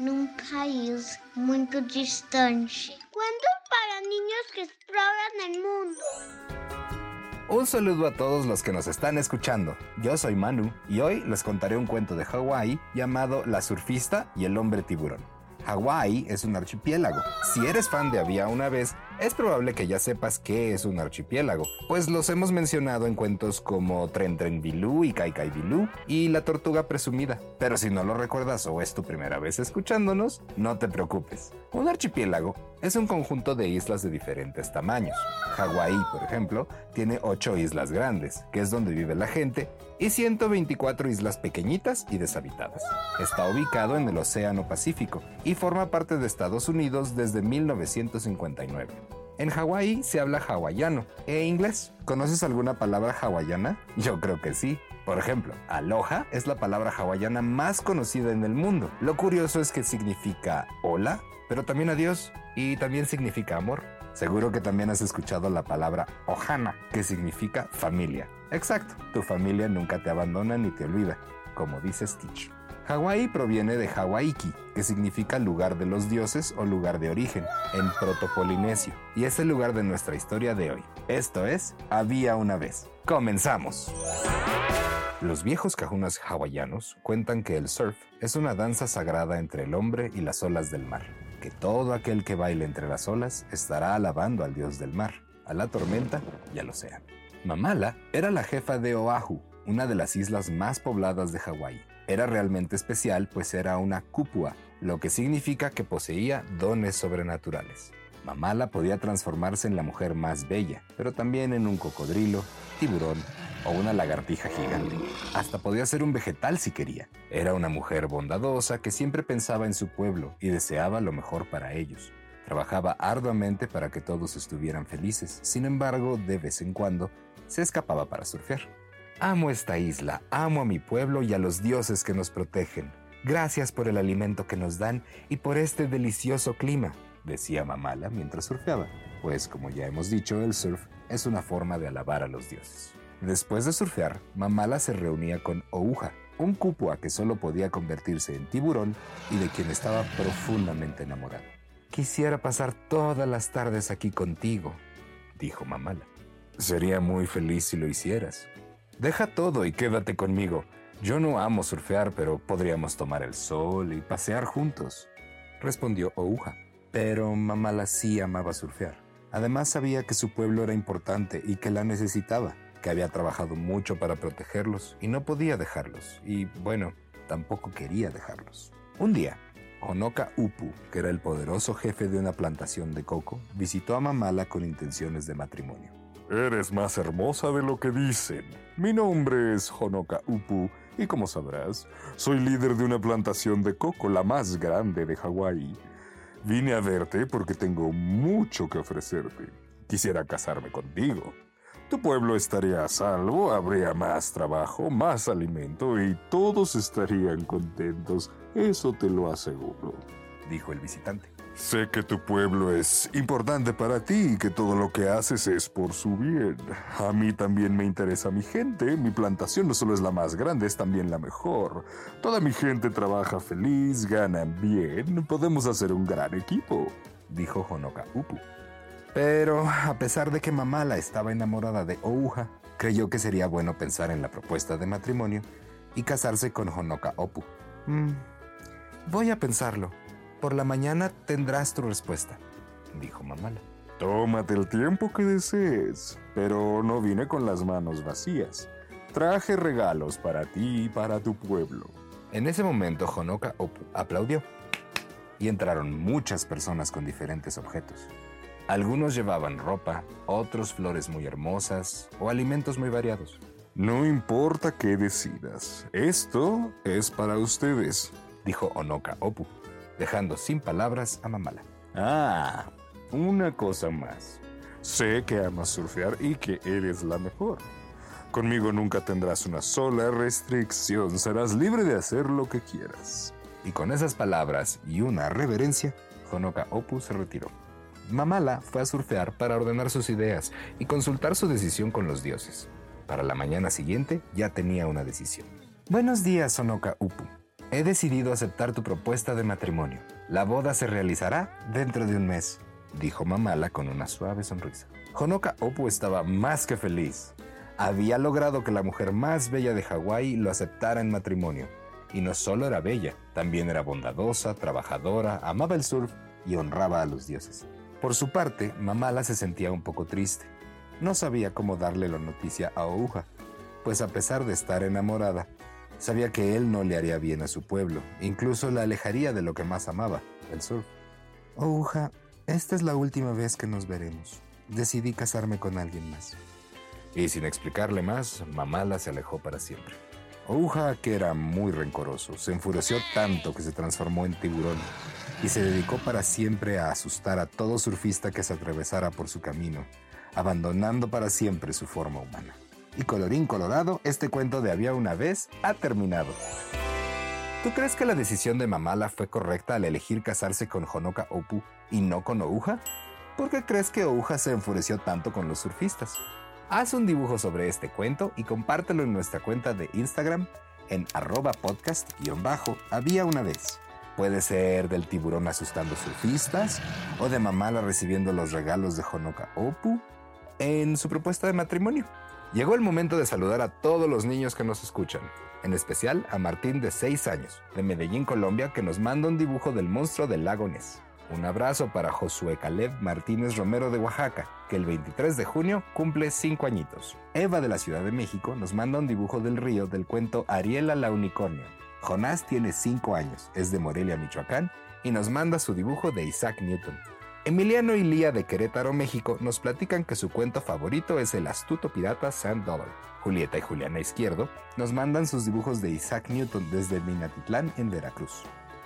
num país muito distante. Cuentos para niños que exploran el mundo. Un saludo a todos los que nos están escuchando. Yo soy Manu y hoy les contaré un cuento de Hawái llamado La surfista y el hombre tiburón. Hawái es un archipiélago. Si eres fan de Había una vez, es probable que ya sepas qué es un archipiélago, pues los hemos mencionado en cuentos como Tren Tren Bilú y Kai Kai Bilú y La Tortuga Presumida. Pero si no lo recuerdas o es tu primera vez escuchándonos, no te preocupes. Un archipiélago es un conjunto de islas de diferentes tamaños. Hawái, por ejemplo, tiene 8 islas grandes, que es donde vive la gente, y 124 islas pequeñitas y deshabitadas. Está ubicado en el Océano Pacífico y forma parte de Estados Unidos desde 1959. En Hawái se habla hawaiano e inglés. ¿Conoces alguna palabra hawaiana? Yo creo que sí. Por ejemplo, aloha es la palabra hawaiana más conocida en el mundo. Lo curioso es que significa hola, pero también adiós y también significa amor. Seguro que también has escuchado la palabra ohana, que significa familia. Exacto, tu familia nunca te abandona ni te olvida, como dice Stitch. Hawái proviene de Hawaiki, que significa lugar de los dioses o lugar de origen, en protopolinesio, y es el lugar de nuestra historia de hoy. Esto es Había una vez. ¡Comenzamos! Los viejos cajunas hawaianos cuentan que el surf es una danza sagrada entre el hombre y las olas del mar, que todo aquel que baile entre las olas estará alabando al dios del mar, a la tormenta y al océano. Mamala era la jefa de Oahu, una de las islas más pobladas de Hawái. Era realmente especial pues era una cúpua, lo que significa que poseía dones sobrenaturales. Mamala podía transformarse en la mujer más bella, pero también en un cocodrilo, tiburón o una lagartija gigante. Hasta podía ser un vegetal si quería. Era una mujer bondadosa que siempre pensaba en su pueblo y deseaba lo mejor para ellos. Trabajaba arduamente para que todos estuvieran felices, sin embargo, de vez en cuando, se escapaba para surfear. Amo esta isla, amo a mi pueblo y a los dioses que nos protegen. Gracias por el alimento que nos dan y por este delicioso clima, decía Mamala mientras surfeaba, pues como ya hemos dicho, el surf es una forma de alabar a los dioses. Después de surfear, Mamala se reunía con Ouja, un cupua que solo podía convertirse en tiburón y de quien estaba profundamente enamorado. Quisiera pasar todas las tardes aquí contigo, dijo Mamala. Sería muy feliz si lo hicieras. Deja todo y quédate conmigo. Yo no amo surfear, pero podríamos tomar el sol y pasear juntos, respondió Ouja. Pero Mamala sí amaba surfear. Además sabía que su pueblo era importante y que la necesitaba, que había trabajado mucho para protegerlos y no podía dejarlos. Y bueno, tampoco quería dejarlos. Un día, Honoka Upu, que era el poderoso jefe de una plantación de coco, visitó a Mamala con intenciones de matrimonio. Eres más hermosa de lo que dicen. Mi nombre es Honoka Upu y como sabrás, soy líder de una plantación de coco, la más grande de Hawái. Vine a verte porque tengo mucho que ofrecerte. Quisiera casarme contigo. Tu pueblo estaría a salvo, habría más trabajo, más alimento y todos estarían contentos. Eso te lo aseguro, dijo el visitante. Sé que tu pueblo es importante para ti y que todo lo que haces es por su bien. A mí también me interesa mi gente. Mi plantación no solo es la más grande, es también la mejor. Toda mi gente trabaja feliz, ganan bien. Podemos hacer un gran equipo, dijo Honoka Upu. Pero, a pesar de que Mamala estaba enamorada de Ouja, creyó que sería bueno pensar en la propuesta de matrimonio y casarse con Honoka Opu. Mm, voy a pensarlo. Por la mañana tendrás tu respuesta, dijo Mamala. Tómate el tiempo que desees, pero no vine con las manos vacías. Traje regalos para ti y para tu pueblo. En ese momento, Honoka Opu aplaudió y entraron muchas personas con diferentes objetos. Algunos llevaban ropa, otros flores muy hermosas o alimentos muy variados. No importa qué decidas, esto es para ustedes, dijo Onoka Opu, dejando sin palabras a Mamala. Ah, una cosa más. Sé que amas surfear y que eres la mejor. Conmigo nunca tendrás una sola restricción, serás libre de hacer lo que quieras. Y con esas palabras y una reverencia, Honoka Opu se retiró. Mamala fue a surfear para ordenar sus ideas y consultar su decisión con los dioses. Para la mañana siguiente ya tenía una decisión. Buenos días, Sonoka Upu. He decidido aceptar tu propuesta de matrimonio. La boda se realizará dentro de un mes, dijo Mamala con una suave sonrisa. Honoka Upu estaba más que feliz. Había logrado que la mujer más bella de Hawái lo aceptara en matrimonio. Y no solo era bella, también era bondadosa, trabajadora, amaba el surf y honraba a los dioses. Por su parte, Mamala se sentía un poco triste. No sabía cómo darle la noticia a Ouja, pues a pesar de estar enamorada, sabía que él no le haría bien a su pueblo, incluso la alejaría de lo que más amaba, el surf. Ouja, esta es la última vez que nos veremos. Decidí casarme con alguien más. Y sin explicarle más, Mamala se alejó para siempre. Ouja, que era muy rencoroso, se enfureció tanto que se transformó en tiburón y se dedicó para siempre a asustar a todo surfista que se atravesara por su camino, abandonando para siempre su forma humana. Y colorín colorado, este cuento de Había una vez ha terminado. ¿Tú crees que la decisión de Mamala fue correcta al elegir casarse con Honoka Opu y no con Ouja? ¿Por qué crees que Ouja se enfureció tanto con los surfistas? Haz un dibujo sobre este cuento y compártelo en nuestra cuenta de Instagram en arroba podcast-había una vez. Puede ser del tiburón asustando surfistas o de Mamala recibiendo los regalos de Honoka Opu en su propuesta de matrimonio. Llegó el momento de saludar a todos los niños que nos escuchan, en especial a Martín de 6 años, de Medellín, Colombia, que nos manda un dibujo del monstruo del lago Ness. Un abrazo para Josué Caleb Martínez Romero de Oaxaca, que el 23 de junio cumple 5 añitos. Eva de la Ciudad de México nos manda un dibujo del río del cuento Ariela la Unicornio. Jonás tiene 5 años, es de Morelia, Michoacán, y nos manda su dibujo de Isaac Newton. Emiliano y Lía de Querétaro, México, nos platican que su cuento favorito es el astuto pirata Sand Dollar. Julieta y Juliana Izquierdo nos mandan sus dibujos de Isaac Newton desde Minatitlán, en Veracruz.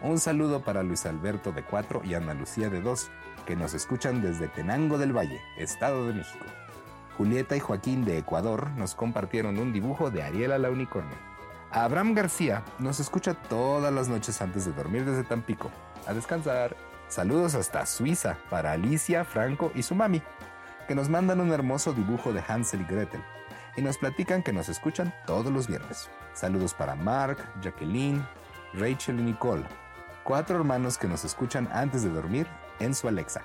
Un saludo para Luis Alberto de 4 y Ana Lucía de 2, que nos escuchan desde Tenango del Valle, Estado de México. Julieta y Joaquín de Ecuador nos compartieron un dibujo de Ariela la Unicornio. Abraham García nos escucha todas las noches antes de dormir desde Tampico. A descansar. Saludos hasta Suiza para Alicia, Franco y su mami, que nos mandan un hermoso dibujo de Hansel y Gretel y nos platican que nos escuchan todos los viernes. Saludos para Mark, Jacqueline, Rachel y Nicole, cuatro hermanos que nos escuchan antes de dormir en su Alexa.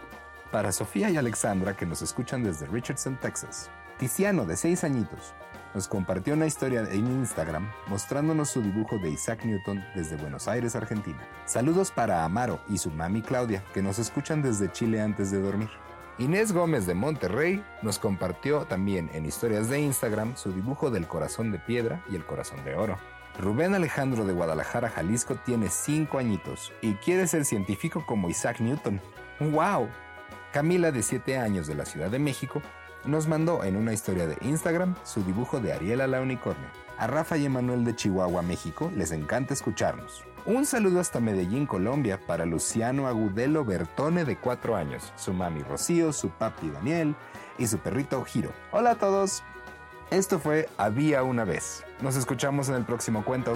Para Sofía y Alexandra que nos escuchan desde Richardson, Texas. Tiziano, de 6 añitos, nos compartió una historia en Instagram mostrándonos su dibujo de Isaac Newton desde Buenos Aires, Argentina. Saludos para Amaro y su mami Claudia, que nos escuchan desde Chile antes de dormir. Inés Gómez de Monterrey nos compartió también en historias de Instagram su dibujo del corazón de piedra y el corazón de oro. Rubén Alejandro de Guadalajara, Jalisco tiene 5 añitos y quiere ser científico como Isaac Newton. ¡Wow! Camila de 7 años de la Ciudad de México nos mandó en una historia de Instagram su dibujo de Ariela la Unicornio. A Rafa y Emanuel de Chihuahua, México, les encanta escucharnos. Un saludo hasta Medellín, Colombia, para Luciano Agudelo Bertone de 4 años, su mami Rocío, su papi Daniel y su perrito Giro. Hola a todos. Esto fue Había una vez. Nos escuchamos en el próximo cuento.